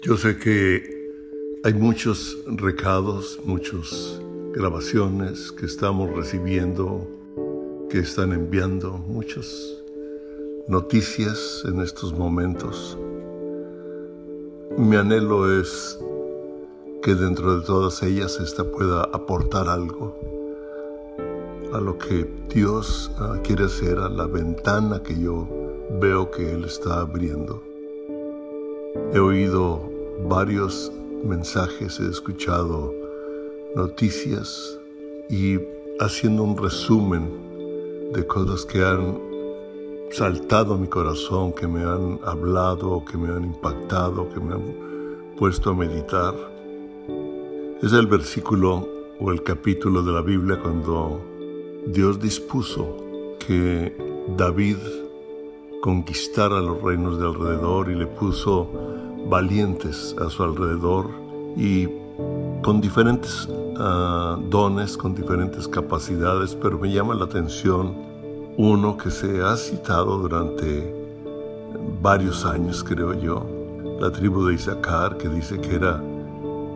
Yo sé que hay muchos recados, muchas grabaciones que estamos recibiendo, que están enviando, muchas noticias en estos momentos. Mi anhelo es que dentro de todas ellas esta pueda aportar algo a lo que Dios ah, quiere hacer, a la ventana que yo veo que Él está abriendo. He oído varios mensajes, he escuchado noticias y haciendo un resumen de cosas que han saltado a mi corazón, que me han hablado, que me han impactado, que me han puesto a meditar. Es el versículo o el capítulo de la Biblia cuando Dios dispuso que David conquistara los reinos de alrededor y le puso valientes a su alrededor y con diferentes ah, dones, con diferentes capacidades, pero me llama la atención uno que se ha citado durante varios años, creo yo, la tribu de Isaacar, que dice que era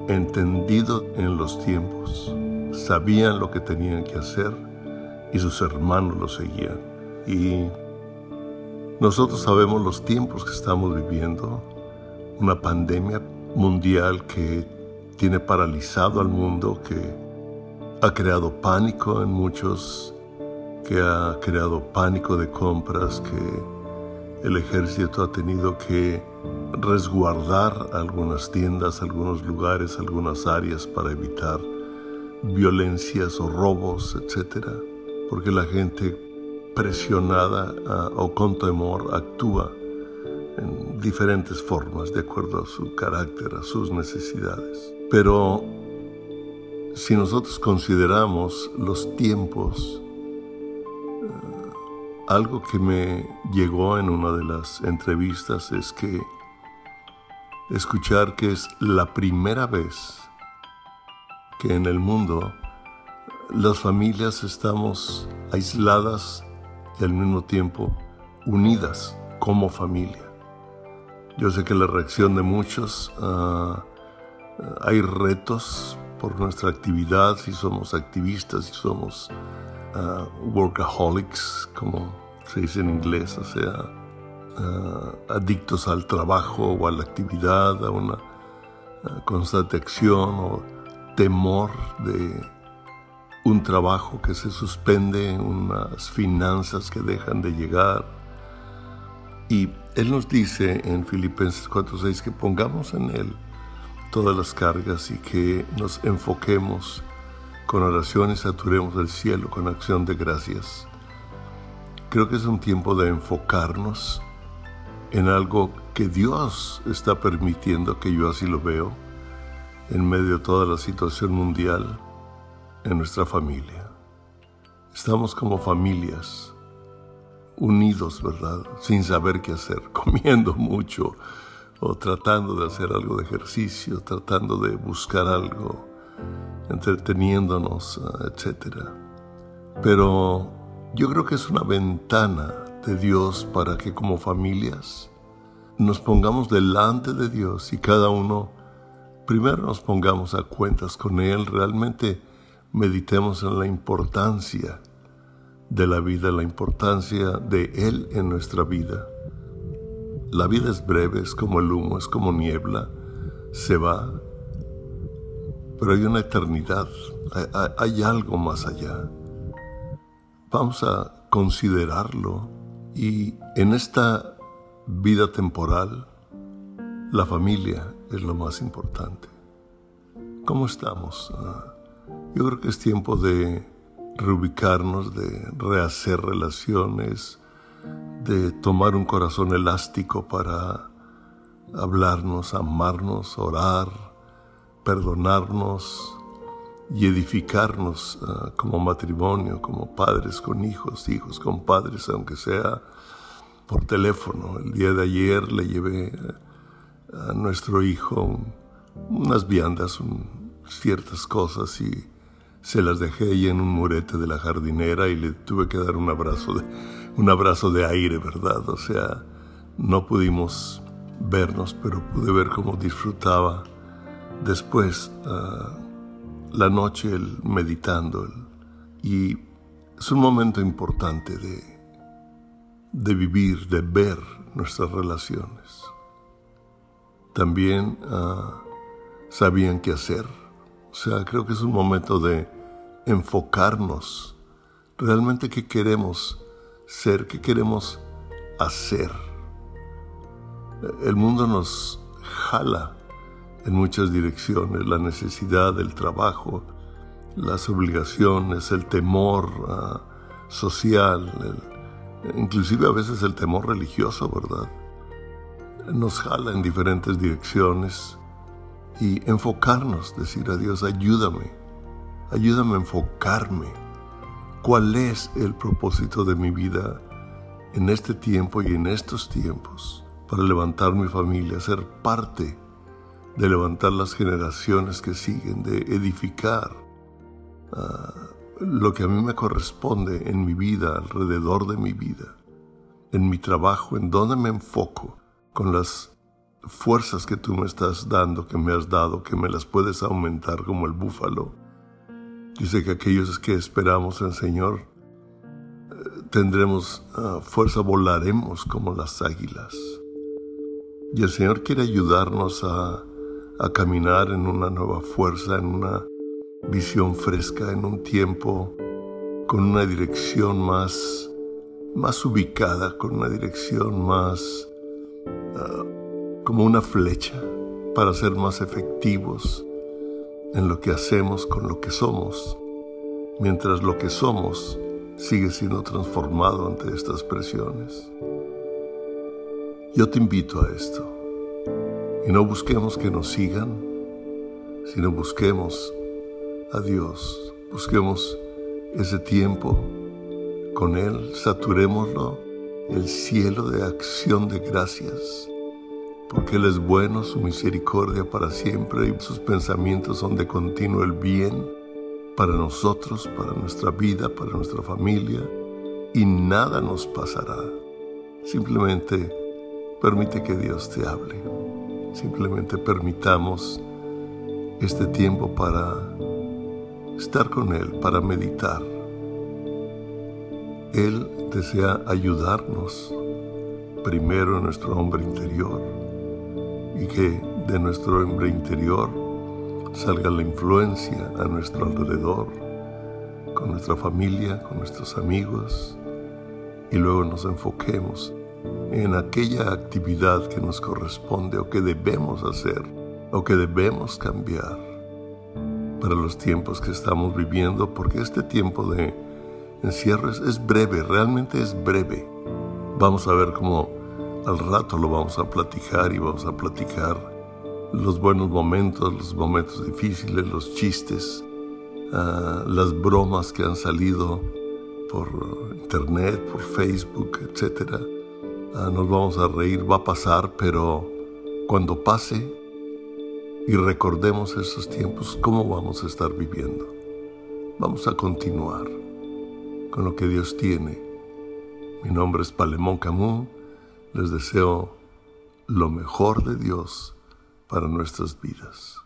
entendido en los tiempos, sabían lo que tenían que hacer y sus hermanos lo seguían. Y nosotros sabemos los tiempos que estamos viviendo, una pandemia mundial que tiene paralizado al mundo, que ha creado pánico en muchos, que ha creado pánico de compras, que el ejército ha tenido que resguardar algunas tiendas, algunos lugares, algunas áreas para evitar violencias o robos, etc. Porque la gente presionada ah, o con temor actúa en diferentes formas de acuerdo a su carácter, a sus necesidades. Pero si nosotros consideramos los tiempos, ah, algo que me llegó en una de las entrevistas es que escuchar que es la primera vez que en el mundo las familias estamos aisladas al mismo tiempo unidas como familia. Yo sé que la reacción de muchos, ah, hay retos por nuestra actividad, si somos activistas, si somos ah, workaholics, como se dice en inglés, o sea, ah, adictos al trabajo o a la actividad, a una constante acción o temor de un trabajo que se suspende, unas finanzas que dejan de llegar. Y Él nos dice en Filipenses 4:6 que pongamos en Él todas las cargas y que nos enfoquemos con oraciones, saturemos el cielo con acción de gracias. Creo que es un tiempo de enfocarnos en algo que Dios está permitiendo, que yo así lo veo, en medio de toda la situación mundial en nuestra familia. Estamos como familias, unidos, ¿verdad? Sin saber qué hacer, comiendo mucho o tratando de hacer algo de ejercicio, tratando de buscar algo, entreteniéndonos, etc. Pero yo creo que es una ventana de Dios para que como familias nos pongamos delante de Dios y cada uno primero nos pongamos a cuentas con Él, realmente meditemos en la importancia de la vida, la importancia de Él en nuestra vida. La vida es breve, es como el humo, es como niebla, se va, pero hay una eternidad, hay, algo más allá. Vamos a considerarlo y en esta vida temporal, la familia es lo más importante. ¿Cómo estamos? Yo creo que es tiempo de reubicarnos, de rehacer relaciones, de tomar un corazón elástico para hablarnos, amarnos, orar, perdonarnos y edificarnos ah, como matrimonio, como padres con hijos, hijos con padres, aunque sea por teléfono. El día de ayer le llevé a nuestro hijo unas viandas, ciertas cosas y se las dejé ahí en un murete de la jardinera y le tuve que dar un abrazo de, un abrazo de aire, ¿verdad? O sea, no pudimos vernos, pero pude ver cómo disfrutaba después ah, la noche el meditando. y es un momento importante de, de vivir, de ver nuestras relaciones. También ah, sabían qué hacer. O sea, creo que es un momento de enfocarnos realmente qué queremos ser, qué queremos hacer. El mundo nos jala en muchas direcciones, la necesidad, del trabajo, las obligaciones, el temor ah, social, inclusive a veces el temor religioso, ¿verdad? Nos jala en diferentes direcciones y enfocarnos, decir a Dios, ayúdame, ayúdame a enfocarme. ¿Cuál es el propósito de mi vida en este tiempo y en estos tiempos para levantar mi familia, ser parte de levantar las generaciones que siguen, de edificar ah, lo que a mí me corresponde en mi vida, alrededor de mi vida, en mi trabajo, en donde me enfoco con las fuerzas que tú me estás dando, que me has dado, que me las puedes aumentar como el búfalo. Dice que aquellos que esperamos en el Señor eh, tendremos ah, fuerza, volaremos como las águilas. Y el Señor quiere ayudarnos a, a caminar en una nueva fuerza, en una visión fresca, en un tiempo con una dirección más, más ubicada, con una dirección más como una flecha para ser más efectivos en lo que hacemos con lo que somos, mientras lo que somos sigue siendo transformado ante estas presiones. Yo te invito a esto, y no busquemos que nos sigan, sino busquemos a Dios, busquemos ese tiempo con Él, saturémoslo, el cielo de acción de gracias porque Él es bueno, su misericordia para siempre y sus pensamientos son de continuo el bien para nosotros, para nuestra vida, para nuestra familia, y nada nos pasará. Simplemente permite que Dios te hable. Simplemente permitamos este tiempo para estar con Él, para meditar. Él desea ayudarnos primero en nuestro hombre interior y que de nuestro hombre interior salga la influencia a nuestro alrededor, con nuestra familia, con nuestros amigos, y luego nos enfoquemos en aquella actividad que nos corresponde o que debemos hacer o que debemos cambiar para los tiempos que estamos viviendo, porque este tiempo de encierro es, breve, realmente es breve. Vamos a ver cómo al rato lo vamos a platicar y vamos a platicar los buenos momentos, los momentos difíciles, los chistes, ah, las bromas que han salido por internet, por Facebook, etc. Ah, nos vamos a reír, va a pasar, pero cuando pase y recordemos esos tiempos, ¿cómo vamos a estar viviendo? Vamos a continuar con lo que Dios tiene. Mi nombre es Palemón Camus les deseo lo mejor de Dios para nuestras vidas.